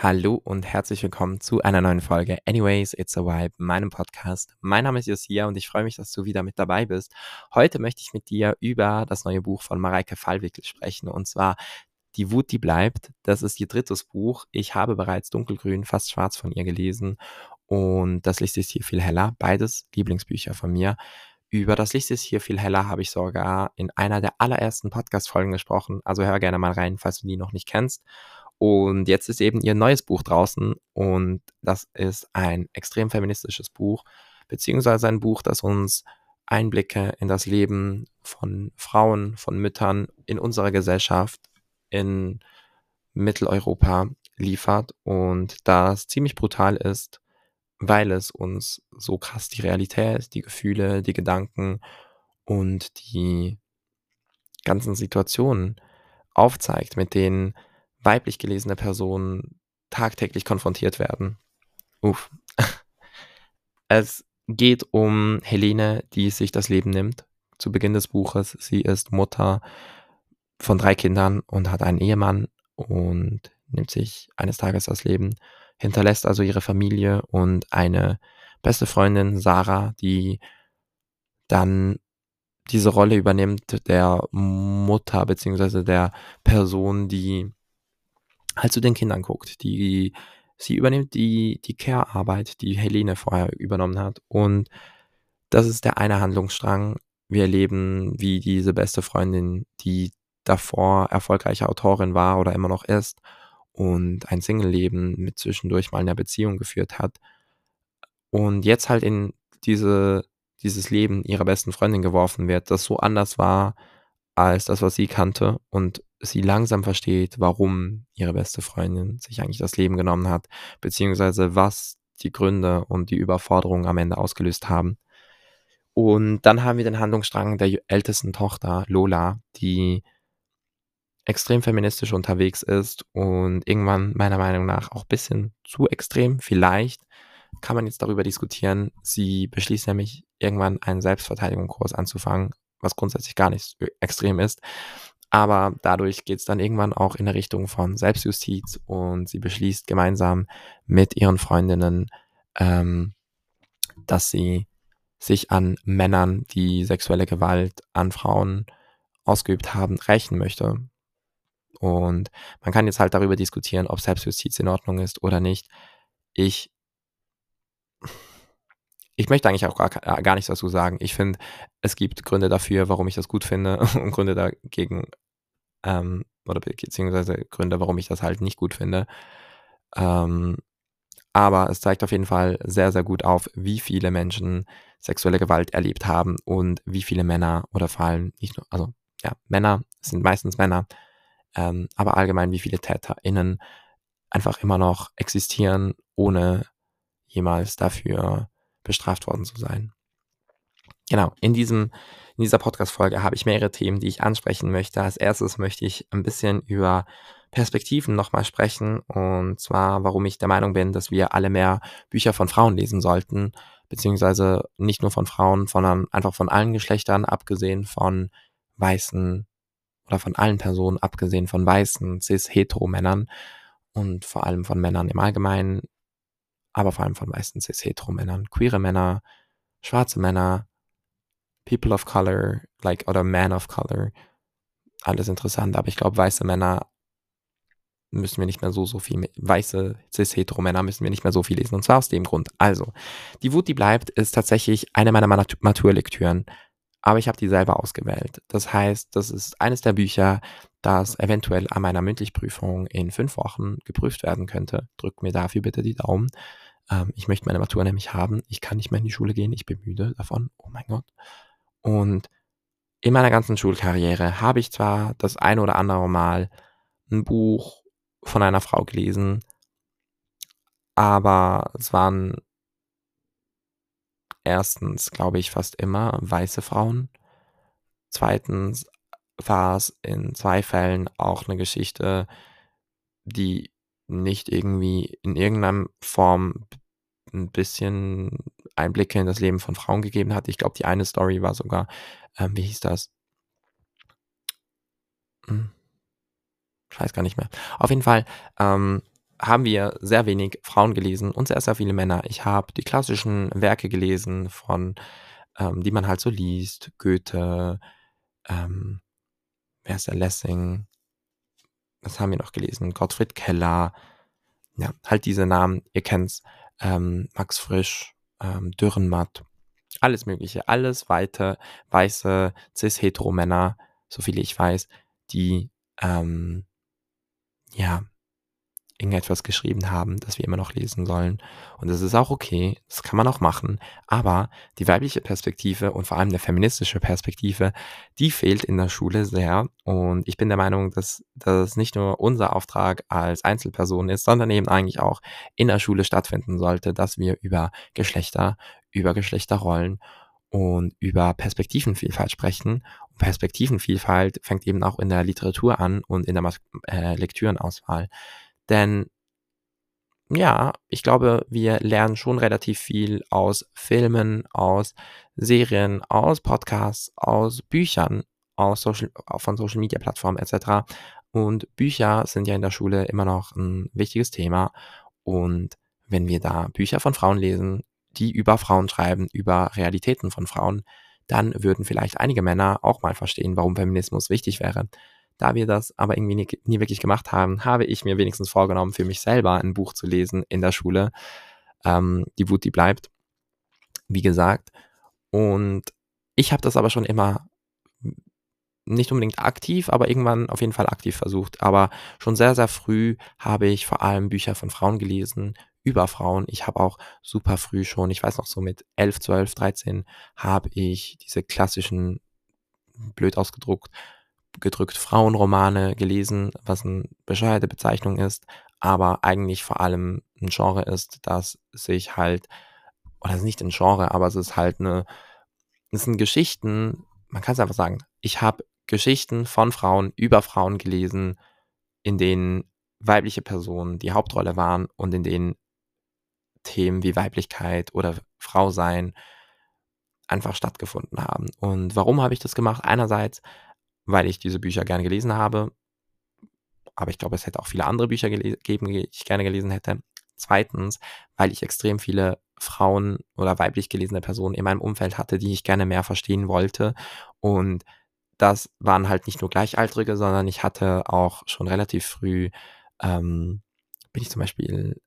Hallo und herzlich willkommen zu einer neuen Folge Anyways, It's a Vibe, meinem Podcast. Mein Name ist Josia und ich freue mich, dass du wieder mit dabei bist. Heute möchte ich mit dir über das neue Buch von Mareike Fallwickel sprechen und zwar Die Wut, die bleibt. Das ist ihr drittes Buch. Ich habe bereits Dunkelgrün, fast schwarz von ihr gelesen und das Licht ist hier viel heller. Beides Lieblingsbücher von mir. Über das Licht ist hier viel heller habe ich sogar in einer der allerersten Podcast-Folgen gesprochen. Also hör gerne mal rein, falls du die noch nicht kennst. Und jetzt ist eben ihr neues Buch draußen und das ist ein extrem feministisches Buch, beziehungsweise ein Buch, das uns Einblicke in das Leben von Frauen, von Müttern in unserer Gesellschaft in Mitteleuropa liefert und das ziemlich brutal ist, weil es uns so krass die Realität, die Gefühle, die Gedanken und die ganzen Situationen aufzeigt, mit denen weiblich gelesene Personen tagtäglich konfrontiert werden. Uff. Es geht um Helene, die sich das Leben nimmt. Zu Beginn des Buches. Sie ist Mutter von drei Kindern und hat einen Ehemann und nimmt sich eines Tages das Leben, hinterlässt also ihre Familie und eine beste Freundin, Sarah, die dann diese Rolle übernimmt der Mutter beziehungsweise der Person, die halt zu den Kindern guckt. Die, sie übernimmt die, die Care-Arbeit, die Helene vorher übernommen hat. Und das ist der eine Handlungsstrang. Wir erleben, wie diese beste Freundin, die davor erfolgreiche Autorin war oder immer noch ist und ein Single-Leben mit zwischendurch mal einer Beziehung geführt hat und jetzt halt in diese, dieses Leben ihrer besten Freundin geworfen wird, das so anders war als das, was sie kannte und sie langsam versteht, warum ihre beste Freundin sich eigentlich das Leben genommen hat, beziehungsweise was die Gründe und die Überforderung am Ende ausgelöst haben. Und dann haben wir den Handlungsstrang der ältesten Tochter, Lola, die extrem feministisch unterwegs ist und irgendwann meiner Meinung nach auch ein bisschen zu extrem. Vielleicht kann man jetzt darüber diskutieren. Sie beschließt nämlich irgendwann einen Selbstverteidigungskurs anzufangen, was grundsätzlich gar nicht extrem ist. Aber dadurch geht es dann irgendwann auch in der Richtung von Selbstjustiz und sie beschließt gemeinsam mit ihren Freundinnen, ähm, dass sie sich an Männern, die sexuelle Gewalt an Frauen ausgeübt haben, rächen möchte. Und man kann jetzt halt darüber diskutieren, ob Selbstjustiz in Ordnung ist oder nicht. Ich, ich möchte eigentlich auch gar, gar nichts dazu sagen. Ich finde, es gibt Gründe dafür, warum ich das gut finde und Gründe dagegen, ähm, oder beziehungsweise Gründe, warum ich das halt nicht gut finde. Ähm, aber es zeigt auf jeden Fall sehr, sehr gut auf, wie viele Menschen sexuelle Gewalt erlebt haben und wie viele Männer oder vor allem nicht nur, also ja, Männer sind meistens Männer, ähm, aber allgemein wie viele TäterInnen einfach immer noch existieren, ohne jemals dafür bestraft worden zu sein. Genau, in, diesem, in dieser Podcast-Folge habe ich mehrere Themen, die ich ansprechen möchte. Als erstes möchte ich ein bisschen über Perspektiven nochmal sprechen. Und zwar, warum ich der Meinung bin, dass wir alle mehr Bücher von Frauen lesen sollten. Beziehungsweise nicht nur von Frauen, sondern einfach von allen Geschlechtern, abgesehen von weißen oder von allen Personen, abgesehen von weißen, cis-hetero-Männern und vor allem von Männern im Allgemeinen, aber vor allem von weißen cis-hetero-Männern, queere Männer, schwarze Männer, people of color, like, oder man of color, alles interessant, aber ich glaube, weiße Männer müssen wir nicht mehr so, so viel, weiße cis-hetero-Männer müssen wir nicht mehr so viel lesen. Und zwar aus dem Grund. Also, die Wut, die bleibt, ist tatsächlich eine meiner Maturlektüren aber ich habe die selber ausgewählt. Das heißt, das ist eines der Bücher, das eventuell an meiner Mündlichprüfung in fünf Wochen geprüft werden könnte. Drückt mir dafür bitte die Daumen. Ähm, ich möchte meine Matur nämlich haben. Ich kann nicht mehr in die Schule gehen. Ich bin müde davon. Oh mein Gott. Und in meiner ganzen Schulkarriere habe ich zwar das eine oder andere Mal ein Buch von einer Frau gelesen, aber es waren erstens, glaube ich, fast immer weiße Frauen. Zweitens war es in zwei Fällen auch eine Geschichte, die nicht irgendwie in irgendeiner Form ein bisschen Einblicke in das Leben von Frauen gegeben hat. Ich glaube, die eine Story war sogar, ähm, wie hieß das? Hm. Ich weiß gar nicht mehr. Auf jeden Fall, ähm, haben wir sehr wenig Frauen gelesen und sehr, sehr viele Männer. Ich habe die klassischen Werke gelesen von, ähm, die man halt so liest, Goethe, ähm, wer ist der Lessing? Was haben wir noch gelesen? Gottfried Keller. Ja, halt diese Namen, ihr kennt's. Ähm, Max Frisch, ähm, Dürrenmatt, alles Mögliche, alles weite, weiße, cis-hetero-Männer, so viele ich weiß, die, ähm, ja, irgendetwas geschrieben haben, das wir immer noch lesen sollen. Und das ist auch okay, das kann man auch machen. Aber die weibliche Perspektive und vor allem der feministische Perspektive, die fehlt in der Schule sehr. Und ich bin der Meinung, dass das nicht nur unser Auftrag als Einzelperson ist, sondern eben eigentlich auch in der Schule stattfinden sollte, dass wir über Geschlechter, über Geschlechterrollen und über Perspektivenvielfalt sprechen. Und Perspektivenvielfalt fängt eben auch in der Literatur an und in der äh, Lektürenauswahl. Denn ja, ich glaube, wir lernen schon relativ viel aus Filmen, aus Serien, aus Podcasts, aus Büchern, aus Social, von Social Media Plattformen etc. Und Bücher sind ja in der Schule immer noch ein wichtiges Thema. Und wenn wir da Bücher von Frauen lesen, die über Frauen schreiben, über Realitäten von Frauen, dann würden vielleicht einige Männer auch mal verstehen, warum Feminismus wichtig wäre. Da wir das aber irgendwie nie, nie, wirklich gemacht haben, habe ich mir wenigstens vorgenommen, für mich selber ein Buch zu lesen in der Schule. Ähm, die Wut, die bleibt. Wie gesagt. Und ich habe das aber schon immer nicht unbedingt aktiv, aber irgendwann auf jeden Fall aktiv versucht. Aber schon sehr, sehr früh habe ich vor allem Bücher von Frauen gelesen, über Frauen. Ich habe auch super früh schon, ich weiß noch so mit 11, 12, 13, habe ich diese klassischen, blöd ausgedruckt, gedrückt Frauenromane gelesen, was eine bescheuerte Bezeichnung ist, aber eigentlich vor allem ein Genre ist, das sich halt, oder es ist nicht ein Genre, aber es ist halt eine, es sind Geschichten, man kann es einfach sagen, ich habe Geschichten von Frauen über Frauen gelesen, in denen weibliche Personen die Hauptrolle waren und in denen Themen wie Weiblichkeit oder Frau sein einfach stattgefunden haben. Und warum habe ich das gemacht? Einerseits, weil ich diese Bücher gerne gelesen habe. Aber ich glaube, es hätte auch viele andere Bücher gegeben, die ich gerne gelesen hätte. Zweitens, weil ich extrem viele Frauen oder weiblich gelesene Personen in meinem Umfeld hatte, die ich gerne mehr verstehen wollte. Und das waren halt nicht nur Gleichaltrige, sondern ich hatte auch schon relativ früh, ähm, bin ich zum Beispiel,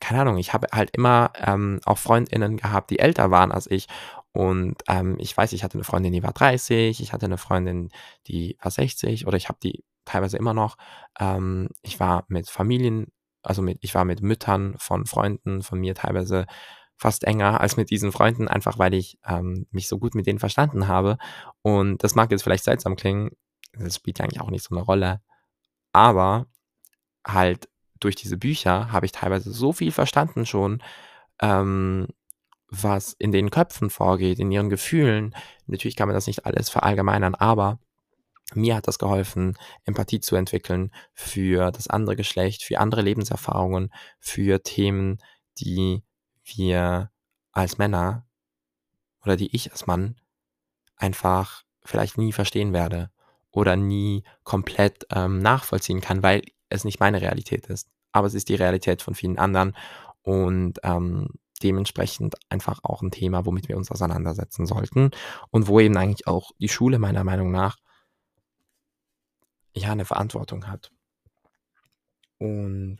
keine Ahnung, ich habe halt immer ähm, auch Freundinnen gehabt, die älter waren als ich und ähm, ich weiß, ich hatte eine Freundin, die war 30, ich hatte eine Freundin, die war 60 oder ich habe die teilweise immer noch. Ähm, ich war mit Familien, also mit, ich war mit Müttern von Freunden von mir teilweise fast enger als mit diesen Freunden, einfach weil ich ähm, mich so gut mit denen verstanden habe. Und das mag jetzt vielleicht seltsam klingen, das spielt eigentlich auch nicht so eine Rolle. Aber halt durch diese Bücher habe ich teilweise so viel verstanden schon, ähm, was in den Köpfen vorgeht, in ihren Gefühlen. Natürlich kann man das nicht alles verallgemeinern, aber mir hat das geholfen, Empathie zu entwickeln für das andere Geschlecht, für andere Lebenserfahrungen, für Themen, die wir als Männer oder die ich als Mann einfach vielleicht nie verstehen werde oder nie komplett ähm, nachvollziehen kann, weil es nicht meine Realität ist. Aber es ist die Realität von vielen anderen und ähm, dementsprechend einfach auch ein Thema, womit wir uns auseinandersetzen sollten und wo eben eigentlich auch die Schule meiner Meinung nach ja eine Verantwortung hat. Und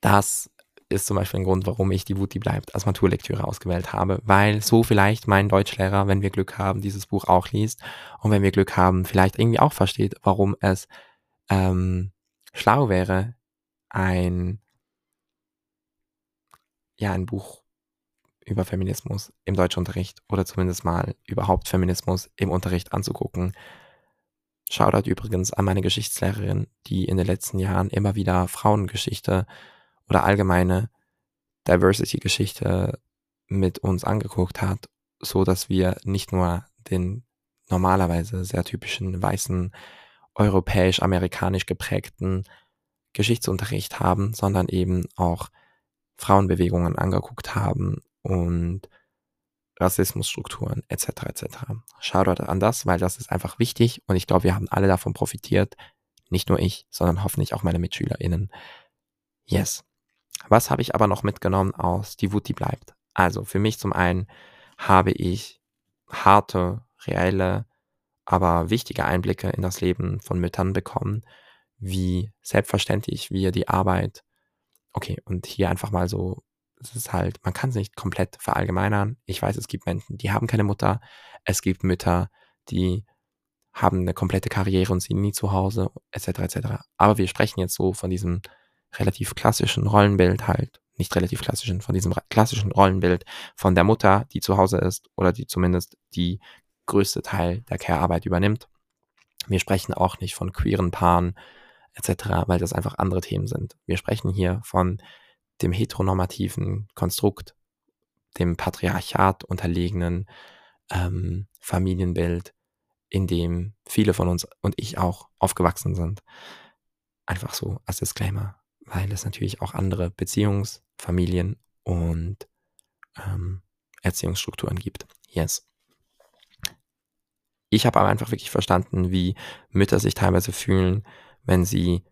das ist zum Beispiel ein Grund, warum ich die Wut, die bleibt, als Maturlektüre ausgewählt habe, weil so vielleicht mein Deutschlehrer, wenn wir Glück haben, dieses Buch auch liest und wenn wir Glück haben, vielleicht irgendwie auch versteht, warum es ähm, schlau wäre, ein ja ein Buch über Feminismus im Deutschunterricht oder zumindest mal überhaupt Feminismus im Unterricht anzugucken. Shoutout übrigens an meine Geschichtslehrerin, die in den letzten Jahren immer wieder Frauengeschichte oder allgemeine Diversity-Geschichte mit uns angeguckt hat, so dass wir nicht nur den normalerweise sehr typischen weißen europäisch-amerikanisch geprägten Geschichtsunterricht haben, sondern eben auch Frauenbewegungen angeguckt haben und Rassismusstrukturen etc. etc. Shoutout an das, weil das ist einfach wichtig und ich glaube, wir haben alle davon profitiert. Nicht nur ich, sondern hoffentlich auch meine MitschülerInnen. Yes. Was habe ich aber noch mitgenommen aus Die Wut, die bleibt? Also für mich zum einen habe ich harte, reelle, aber wichtige Einblicke in das Leben von Müttern bekommen, wie selbstverständlich wir die Arbeit, okay, und hier einfach mal so, es ist halt, man kann es nicht komplett verallgemeinern. Ich weiß, es gibt Menschen, die haben keine Mutter. Es gibt Mütter, die haben eine komplette Karriere und sind nie zu Hause, etc. etc. Aber wir sprechen jetzt so von diesem relativ klassischen Rollenbild halt, nicht relativ klassischen, von diesem klassischen Rollenbild von der Mutter, die zu Hause ist oder die zumindest die größte Teil der Care-Arbeit übernimmt. Wir sprechen auch nicht von queeren Paaren etc., weil das einfach andere Themen sind. Wir sprechen hier von dem heteronormativen Konstrukt, dem Patriarchat unterlegenen ähm, Familienbild, in dem viele von uns und ich auch aufgewachsen sind. Einfach so als Disclaimer, weil es natürlich auch andere Beziehungs-, Familien- und ähm, Erziehungsstrukturen gibt. Yes. Ich habe aber einfach wirklich verstanden, wie Mütter sich teilweise fühlen, wenn sie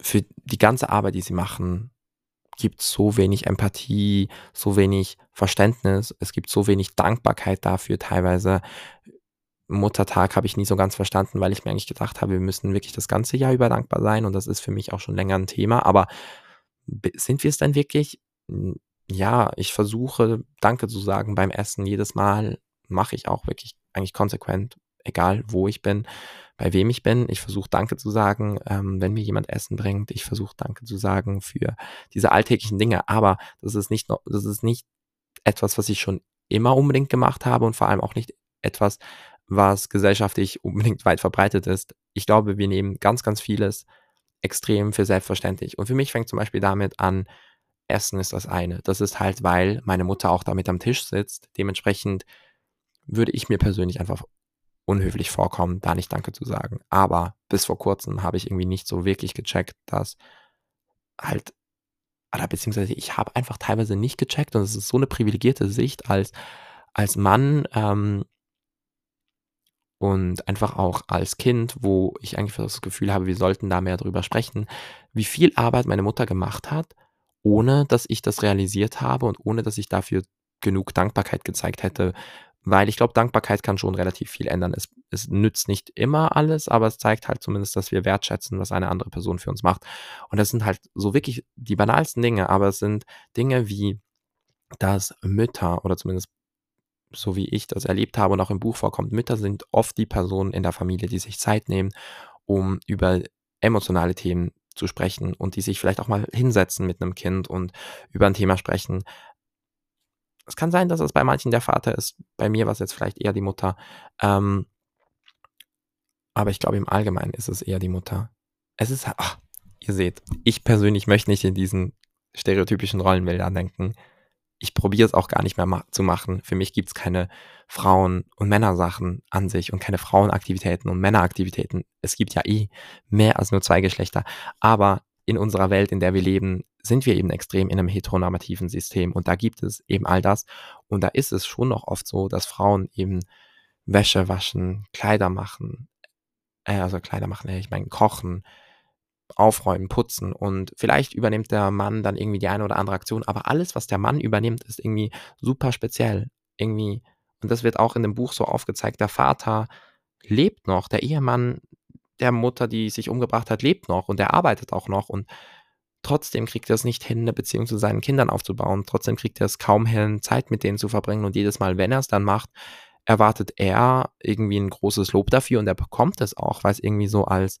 für die ganze Arbeit, die sie machen, gibt so wenig Empathie, so wenig Verständnis, es gibt so wenig Dankbarkeit dafür teilweise. Muttertag habe ich nie so ganz verstanden, weil ich mir eigentlich gedacht habe, wir müssen wirklich das ganze Jahr über dankbar sein und das ist für mich auch schon länger ein Thema. Aber sind wir es denn wirklich? Ja, ich versuche Danke zu sagen beim Essen jedes Mal, mache ich auch wirklich eigentlich konsequent, egal wo ich bin, bei wem ich bin. Ich versuche Danke zu sagen, ähm, wenn mir jemand Essen bringt. Ich versuche Danke zu sagen für diese alltäglichen Dinge. Aber das ist nicht, das ist nicht etwas, was ich schon immer unbedingt gemacht habe und vor allem auch nicht etwas, was gesellschaftlich unbedingt weit verbreitet ist. Ich glaube, wir nehmen ganz, ganz vieles extrem für selbstverständlich. Und für mich fängt zum Beispiel damit an, Essen ist das eine. Das ist halt, weil meine Mutter auch damit am Tisch sitzt. Dementsprechend würde ich mir persönlich einfach unhöflich vorkommen, da nicht Danke zu sagen. Aber bis vor kurzem habe ich irgendwie nicht so wirklich gecheckt, dass halt, oder beziehungsweise ich habe einfach teilweise nicht gecheckt und es ist so eine privilegierte Sicht als, als Mann ähm, und einfach auch als Kind, wo ich eigentlich das Gefühl habe, wir sollten da mehr drüber sprechen, wie viel Arbeit meine Mutter gemacht hat, ohne dass ich das realisiert habe und ohne dass ich dafür genug Dankbarkeit gezeigt hätte, weil ich glaube, Dankbarkeit kann schon relativ viel ändern. Es, es nützt nicht immer alles, aber es zeigt halt zumindest, dass wir wertschätzen, was eine andere Person für uns macht. Und das sind halt so wirklich die banalsten Dinge, aber es sind Dinge wie, dass Mütter oder zumindest so wie ich das erlebt habe und auch im Buch vorkommt, Mütter sind oft die Personen in der Familie, die sich Zeit nehmen, um über emotionale Themen zu sprechen und die sich vielleicht auch mal hinsetzen mit einem Kind und über ein Thema sprechen, es kann sein, dass es bei manchen der Vater ist. Bei mir war es jetzt vielleicht eher die Mutter. Ähm, aber ich glaube, im Allgemeinen ist es eher die Mutter. Es ist, ach, ihr seht, ich persönlich möchte nicht in diesen stereotypischen Rollenbildern denken. Ich probiere es auch gar nicht mehr ma zu machen. Für mich gibt es keine Frauen- und Männersachen an sich und keine Frauenaktivitäten und Männeraktivitäten. Es gibt ja eh mehr als nur zwei Geschlechter. Aber in unserer Welt, in der wir leben, sind wir eben extrem in einem heteronormativen System. Und da gibt es eben all das. Und da ist es schon noch oft so, dass Frauen eben Wäsche waschen, Kleider machen, äh, also Kleider machen, ich meine kochen, aufräumen, putzen. Und vielleicht übernimmt der Mann dann irgendwie die eine oder andere Aktion, aber alles, was der Mann übernimmt, ist irgendwie super speziell, irgendwie und das wird auch in dem Buch so aufgezeigt, der Vater lebt noch, der Ehemann der Mutter, die sich umgebracht hat, lebt noch und er arbeitet auch noch. Und trotzdem kriegt er es nicht hin, eine Beziehung zu seinen Kindern aufzubauen. Trotzdem kriegt er es kaum hin, Zeit mit denen zu verbringen und jedes Mal, wenn er es dann macht, erwartet er irgendwie ein großes Lob dafür und er bekommt es auch, weil es irgendwie so als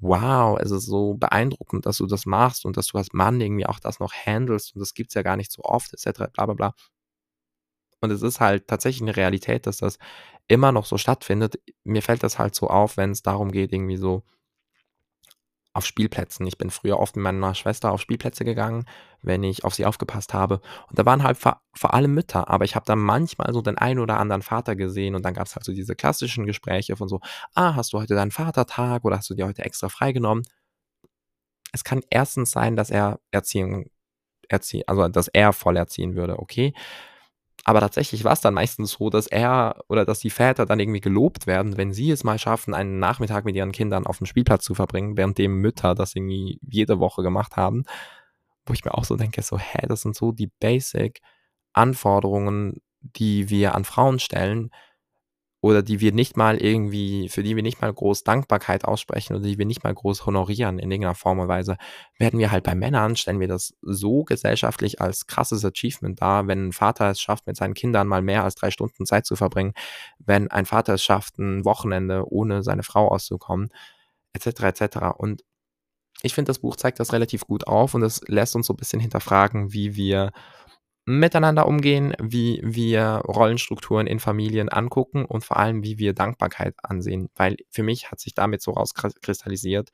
wow, es ist so beeindruckend, dass du das machst und dass du als Mann irgendwie auch das noch handelst und das gibt es ja gar nicht so oft, etc. bla bla bla. Und es ist halt tatsächlich eine Realität, dass das immer noch so stattfindet. Mir fällt das halt so auf, wenn es darum geht, irgendwie so auf Spielplätzen. Ich bin früher oft mit meiner Schwester auf Spielplätze gegangen, wenn ich auf sie aufgepasst habe. Und da waren halt vor, vor allem Mütter, aber ich habe da manchmal so den einen oder anderen Vater gesehen und dann gab es halt so diese klassischen Gespräche von so, ah, hast du heute deinen Vatertag oder hast du dir heute extra freigenommen? Es kann erstens sein, dass er Erziehung, erzie also dass er voll erziehen würde, okay? Aber tatsächlich war es dann meistens so, dass er oder dass die Väter dann irgendwie gelobt werden, wenn sie es mal schaffen, einen Nachmittag mit ihren Kindern auf dem Spielplatz zu verbringen, währenddem Mütter das irgendwie jede Woche gemacht haben. Wo ich mir auch so denke, so, hä, das sind so die Basic Anforderungen, die wir an Frauen stellen oder die wir nicht mal irgendwie für die wir nicht mal groß Dankbarkeit aussprechen oder die wir nicht mal groß honorieren in irgendeiner Form und Weise, werden wir halt bei Männern stellen wir das so gesellschaftlich als krasses Achievement dar, wenn ein Vater es schafft, mit seinen Kindern mal mehr als drei Stunden Zeit zu verbringen, wenn ein Vater es schafft, ein Wochenende ohne seine Frau auszukommen, et cetera, et cetera. Und ich finde, das Buch zeigt das relativ gut auf und es lässt uns so ein bisschen hinterfragen, wie wir miteinander umgehen, wie wir Rollenstrukturen in Familien angucken und vor allem, wie wir Dankbarkeit ansehen. Weil für mich hat sich damit so rauskristallisiert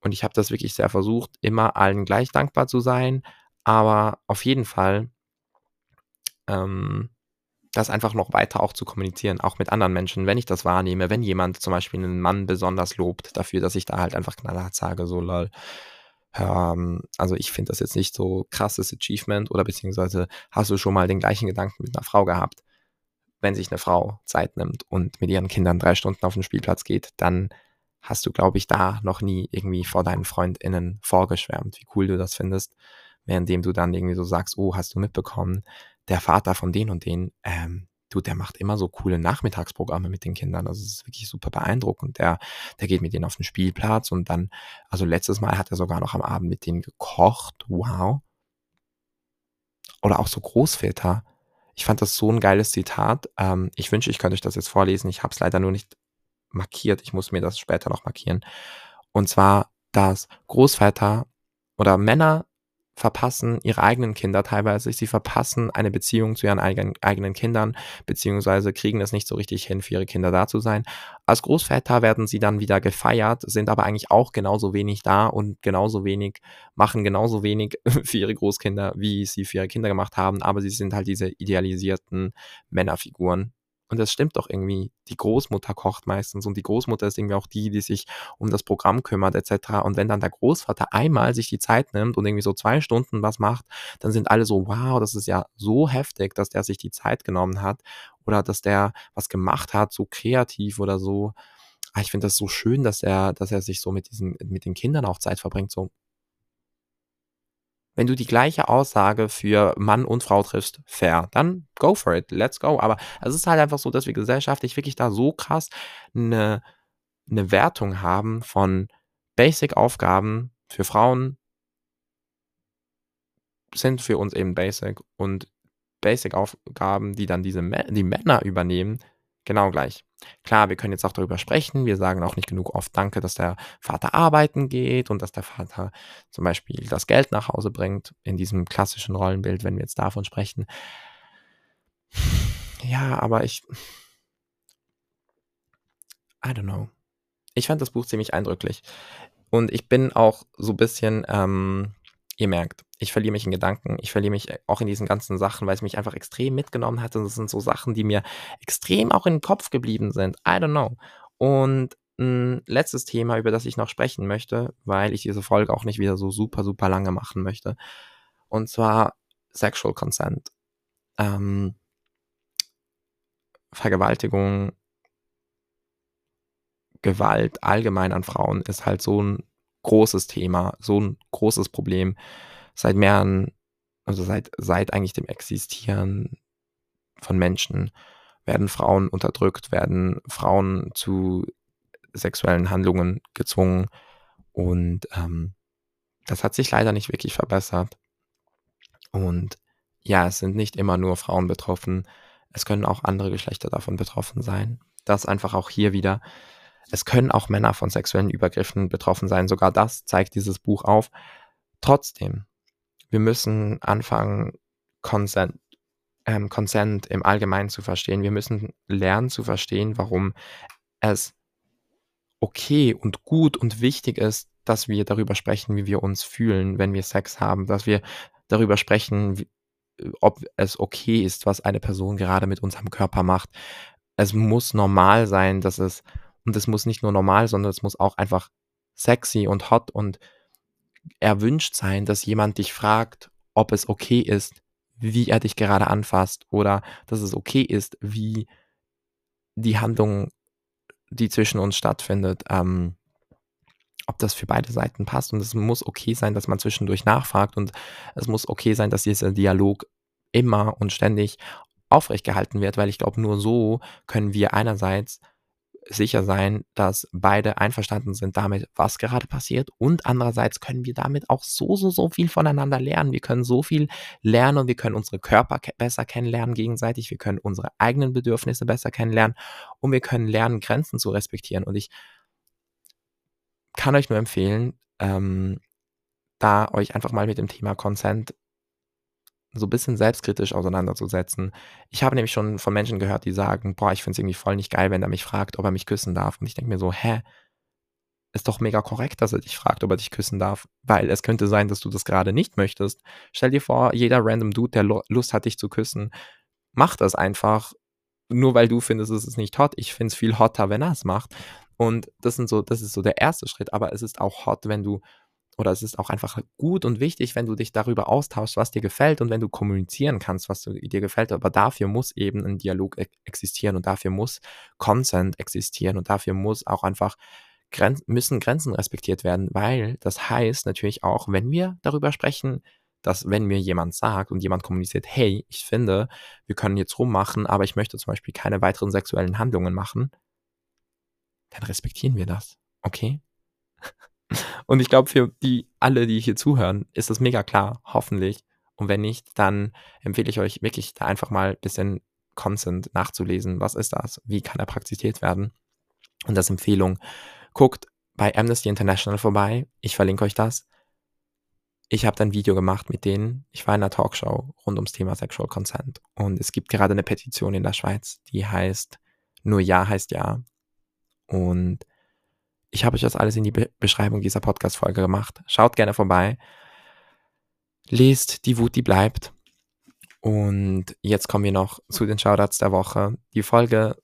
und ich habe das wirklich sehr versucht, immer allen gleich dankbar zu sein, aber auf jeden Fall ähm, das einfach noch weiter auch zu kommunizieren, auch mit anderen Menschen, wenn ich das wahrnehme, wenn jemand zum Beispiel einen Mann besonders lobt dafür, dass ich da halt einfach knallhart sage, so lol, ähm, also ich finde das jetzt nicht so krasses Achievement oder beziehungsweise hast du schon mal den gleichen Gedanken mit einer Frau gehabt? Wenn sich eine Frau Zeit nimmt und mit ihren Kindern drei Stunden auf den Spielplatz geht, dann hast du, glaube ich, da noch nie irgendwie vor deinen FreundInnen vorgeschwärmt, wie cool du das findest, währenddem du dann irgendwie so sagst, oh, hast du mitbekommen, der Vater von den und den, ähm, du, der macht immer so coole Nachmittagsprogramme mit den Kindern. Also es ist wirklich super beeindruckend. Der, der geht mit denen auf den Spielplatz und dann, also letztes Mal hat er sogar noch am Abend mit denen gekocht. Wow. Oder auch so Großväter. Ich fand das so ein geiles Zitat. Ähm, ich wünsche, ich könnte euch das jetzt vorlesen. Ich habe es leider nur nicht markiert. Ich muss mir das später noch markieren. Und zwar, dass Großväter oder Männer verpassen ihre eigenen Kinder teilweise. Sie verpassen eine Beziehung zu ihren eigenen, eigenen Kindern, beziehungsweise kriegen es nicht so richtig hin, für ihre Kinder da zu sein. Als Großväter werden sie dann wieder gefeiert, sind aber eigentlich auch genauso wenig da und genauso wenig, machen genauso wenig für ihre Großkinder, wie sie für ihre Kinder gemacht haben, aber sie sind halt diese idealisierten Männerfiguren, und das stimmt doch irgendwie. Die Großmutter kocht meistens und die Großmutter ist irgendwie auch die, die sich um das Programm kümmert etc. Und wenn dann der Großvater einmal sich die Zeit nimmt und irgendwie so zwei Stunden was macht, dann sind alle so, wow, das ist ja so heftig, dass der sich die Zeit genommen hat oder dass der was gemacht hat, so kreativ oder so. Ah, ich finde das so schön, dass er, dass er sich so mit diesen, mit den Kindern auch Zeit verbringt. So, wenn du die gleiche Aussage für Mann und Frau triffst, fair, dann go for it, let's go. Aber es ist halt einfach so, dass wir gesellschaftlich wirklich da so krass eine, eine Wertung haben von Basic-Aufgaben für Frauen sind für uns eben Basic und Basic-Aufgaben, die dann diese die Männer übernehmen, genau gleich. Klar, wir können jetzt auch darüber sprechen. Wir sagen auch nicht genug oft Danke, dass der Vater arbeiten geht und dass der Vater zum Beispiel das Geld nach Hause bringt, in diesem klassischen Rollenbild, wenn wir jetzt davon sprechen. Ja, aber ich. I don't know. Ich fand das Buch ziemlich eindrücklich. Und ich bin auch so ein bisschen ähm, Ihr merkt, ich verliere mich in Gedanken, ich verliere mich äh, auch in diesen ganzen Sachen, weil es mich einfach extrem mitgenommen hat. Und das sind so Sachen, die mir extrem auch in den Kopf geblieben sind. I don't know. Und ein letztes Thema, über das ich noch sprechen möchte, weil ich diese Folge auch nicht wieder so super, super lange machen möchte. Und zwar Sexual Consent. Ähm, Vergewaltigung, Gewalt allgemein an Frauen ist halt so ein großes Thema, so ein großes Problem seit mehreren, also seit, seit eigentlich dem Existieren von Menschen werden Frauen unterdrückt, werden Frauen zu sexuellen Handlungen gezwungen und ähm, das hat sich leider nicht wirklich verbessert. Und ja, es sind nicht immer nur Frauen betroffen, es können auch andere Geschlechter davon betroffen sein. Das einfach auch hier wieder es können auch Männer von sexuellen Übergriffen betroffen sein. Sogar das zeigt dieses Buch auf. Trotzdem, wir müssen anfangen, Consent, ähm, Consent im Allgemeinen zu verstehen. Wir müssen lernen zu verstehen, warum es okay und gut und wichtig ist, dass wir darüber sprechen, wie wir uns fühlen, wenn wir Sex haben, dass wir darüber sprechen, wie, ob es okay ist, was eine Person gerade mit unserem Körper macht. Es muss normal sein, dass es und es muss nicht nur normal, sondern es muss auch einfach sexy und hot und erwünscht sein, dass jemand dich fragt, ob es okay ist, wie er dich gerade anfasst oder dass es okay ist, wie die Handlung, die zwischen uns stattfindet, ähm, ob das für beide Seiten passt. Und es muss okay sein, dass man zwischendurch nachfragt und es muss okay sein, dass dieser Dialog immer und ständig aufrecht gehalten wird, weil ich glaube, nur so können wir einerseits sicher sein, dass beide einverstanden sind damit, was gerade passiert. Und andererseits können wir damit auch so, so, so viel voneinander lernen. Wir können so viel lernen und wir können unsere Körper ke besser kennenlernen gegenseitig. Wir können unsere eigenen Bedürfnisse besser kennenlernen und wir können lernen, Grenzen zu respektieren. Und ich kann euch nur empfehlen, ähm, da euch einfach mal mit dem Thema Consent so ein bisschen selbstkritisch auseinanderzusetzen. Ich habe nämlich schon von Menschen gehört, die sagen: „Boah, ich finde es irgendwie voll nicht geil, wenn er mich fragt, ob er mich küssen darf.“ Und ich denke mir so: „Hä? Ist doch mega korrekt, dass er dich fragt, ob er dich küssen darf, weil es könnte sein, dass du das gerade nicht möchtest. Stell dir vor, jeder random Dude, der Lust hat, dich zu küssen, macht das einfach, nur weil du findest, es ist nicht hot. Ich finde es viel hotter, wenn er es macht. Und das sind so das ist so der erste Schritt, aber es ist auch hot, wenn du oder es ist auch einfach gut und wichtig, wenn du dich darüber austauschst, was dir gefällt und wenn du kommunizieren kannst, was dir gefällt. Aber dafür muss eben ein Dialog e existieren und dafür muss Consent existieren und dafür muss auch einfach Gren müssen Grenzen respektiert werden, weil das heißt natürlich auch, wenn wir darüber sprechen, dass wenn mir jemand sagt und jemand kommuniziert, hey, ich finde, wir können jetzt rummachen, aber ich möchte zum Beispiel keine weiteren sexuellen Handlungen machen, dann respektieren wir das. Okay? Und ich glaube, für die alle, die hier zuhören, ist das mega klar, hoffentlich. Und wenn nicht, dann empfehle ich euch wirklich da einfach mal ein bisschen Consent nachzulesen. Was ist das? Wie kann er praktiziert werden? Und das Empfehlung, guckt bei Amnesty International vorbei. Ich verlinke euch das. Ich habe ein Video gemacht mit denen. Ich war in einer Talkshow rund ums Thema Sexual Consent. Und es gibt gerade eine Petition in der Schweiz, die heißt Nur Ja heißt Ja. Und ich habe euch das alles in die Be Beschreibung dieser Podcast-Folge gemacht. Schaut gerne vorbei. Lest die Wut, die bleibt. Und jetzt kommen wir noch zu den Shoutouts der Woche. Die Folge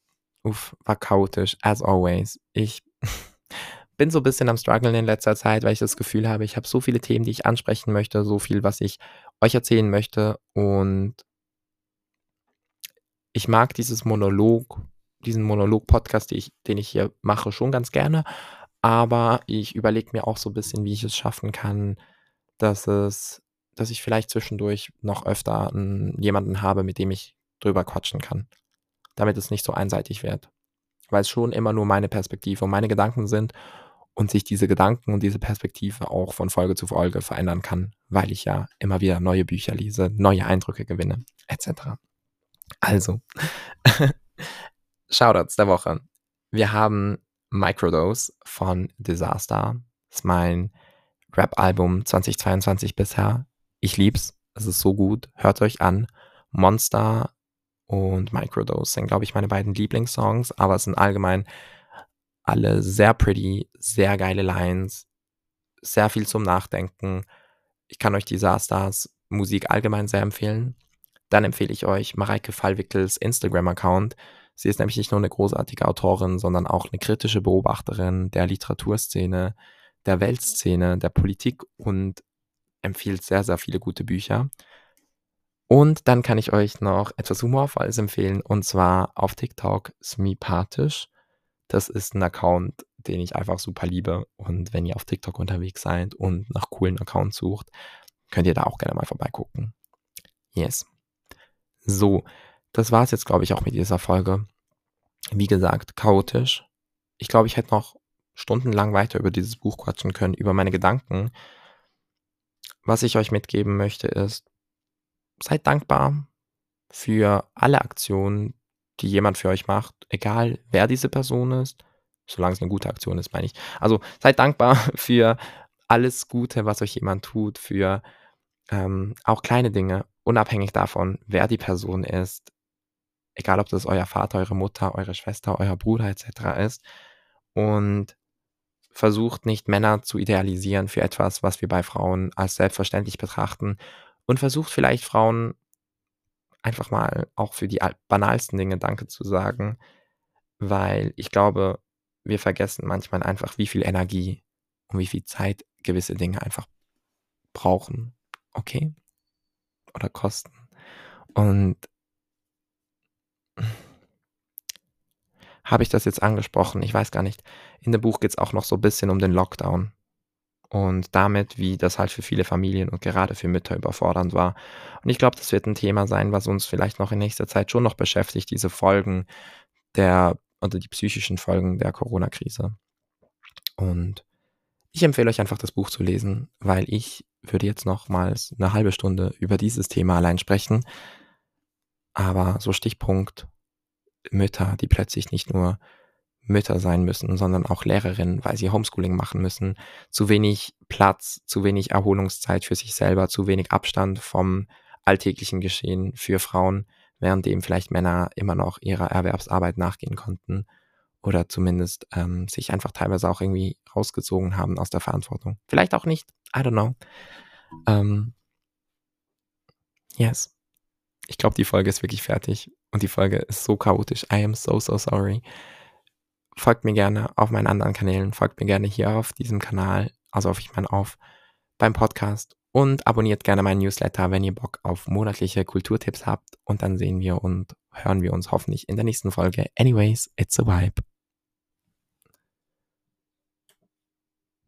uff, war chaotisch, as always. Ich bin so ein bisschen am struggeln in letzter Zeit, weil ich das Gefühl habe, ich habe so viele Themen, die ich ansprechen möchte, so viel, was ich euch erzählen möchte. Und ich mag dieses Monolog, diesen Monolog-Podcast, den ich, den ich hier mache, schon ganz gerne. Aber ich überlege mir auch so ein bisschen, wie ich es schaffen kann, dass es dass ich vielleicht zwischendurch noch öfter 'n jemanden habe, mit dem ich drüber quatschen kann, damit es nicht so einseitig wird. Weil es schon immer nur meine Perspektive und meine Gedanken sind und sich diese Gedanken und diese Perspektive auch von Folge zu Folge verändern kann, weil ich ja immer wieder neue Bücher lese, neue Eindrücke gewinne et cetera. Also, Shoutouts der Woche. Wir haben Microdose von Disaster. Das ist mein Rap-Album 2022 bisher. Ich lieb's. Es ist so gut. Hört euch an. Monster und Microdose sind, glaube ich, meine beiden Lieblingssongs, aber es sind allgemein alle sehr pretty, sehr geile Lines, sehr viel zum Nachdenken. Ich kann euch Disasters Musik allgemein sehr empfehlen. Dann empfehle ich euch Mareike Fallwickels Instagram-Account. Sie ist nämlich nicht nur eine großartige Autorin, sondern auch eine kritische Beobachterin der Literaturszene, der Weltszene, der Politik und empfiehlt sehr, sehr viele gute Bücher. Und dann kann ich euch noch etwas Humorvolles empfehlen, und zwar auf TikTok Smipathisch. Das ist ein Account, den ich einfach super liebe. Und wenn ihr auf TikTok unterwegs seid und nach coolen Accounts sucht, könnt ihr da auch gerne mal vorbeigucken. Yes. So, das war es jetzt, glaube ich, auch mit dieser Folge. Wie gesagt, chaotisch. Ich glaube, ich hätte noch stundenlang weiter über dieses Buch quatschen können, über meine Gedanken. Was ich euch mitgeben möchte, ist, seid dankbar für alle Aktionen, die jemand für euch macht, egal wer diese Person ist, solange es eine gute Aktion ist, meine ich. Also seid dankbar für alles Gute, was euch jemand tut, für ähm, auch kleine Dinge, unabhängig davon, wer die Person ist, egal ob das euer Vater, eure Mutter, eure Schwester, euer Bruder etc. ist. Und versucht nicht Männer zu idealisieren für etwas, was wir bei Frauen als selbstverständlich betrachten. Und versucht vielleicht Frauen einfach mal auch für die banalsten Dinge Danke zu sagen, weil ich glaube, wir vergessen manchmal einfach, wie viel Energie und wie viel Zeit gewisse Dinge einfach brauchen. Okay? Oder kosten. Und habe ich das jetzt angesprochen? Ich weiß gar nicht. In dem Buch geht es auch noch so ein bisschen um den Lockdown und damit, wie das halt für viele Familien und gerade für Mütter überfordernd war. Und ich glaube, das wird ein Thema sein, was uns vielleicht noch in nächster Zeit schon noch beschäftigt, diese Folgen der oder die psychischen Folgen der Corona-Krise. Und ich empfehle euch einfach das Buch zu lesen, weil ich würde jetzt nochmals eine halbe Stunde über dieses Thema allein sprechen. Aber so Stichpunkt Mütter, die plötzlich nicht nur Mütter sein müssen, sondern auch Lehrerinnen, weil sie Homeschooling machen müssen. Zu wenig Platz, zu wenig Erholungszeit für sich selber, zu wenig Abstand vom alltäglichen Geschehen für Frauen, währenddem vielleicht Männer immer noch ihrer Erwerbsarbeit nachgehen konnten oder zumindest ähm, sich einfach teilweise auch irgendwie rausgezogen haben aus der Verantwortung. Vielleicht auch nicht, I don't know. Ähm, yes. Ich glaube, die Folge ist wirklich fertig und die Folge ist so chaotisch. I am so, so sorry. Folgt mir gerne auf meinen anderen Kanälen, folgt mir gerne hier auf diesem Kanal, also auf ich meine auf beim Podcast und abonniert gerne meinen Newsletter, wenn ihr Bock auf monatliche Kulturtipps habt und dann sehen wir und hören wir uns hoffentlich in der nächsten Folge. Anyways, it's a vibe.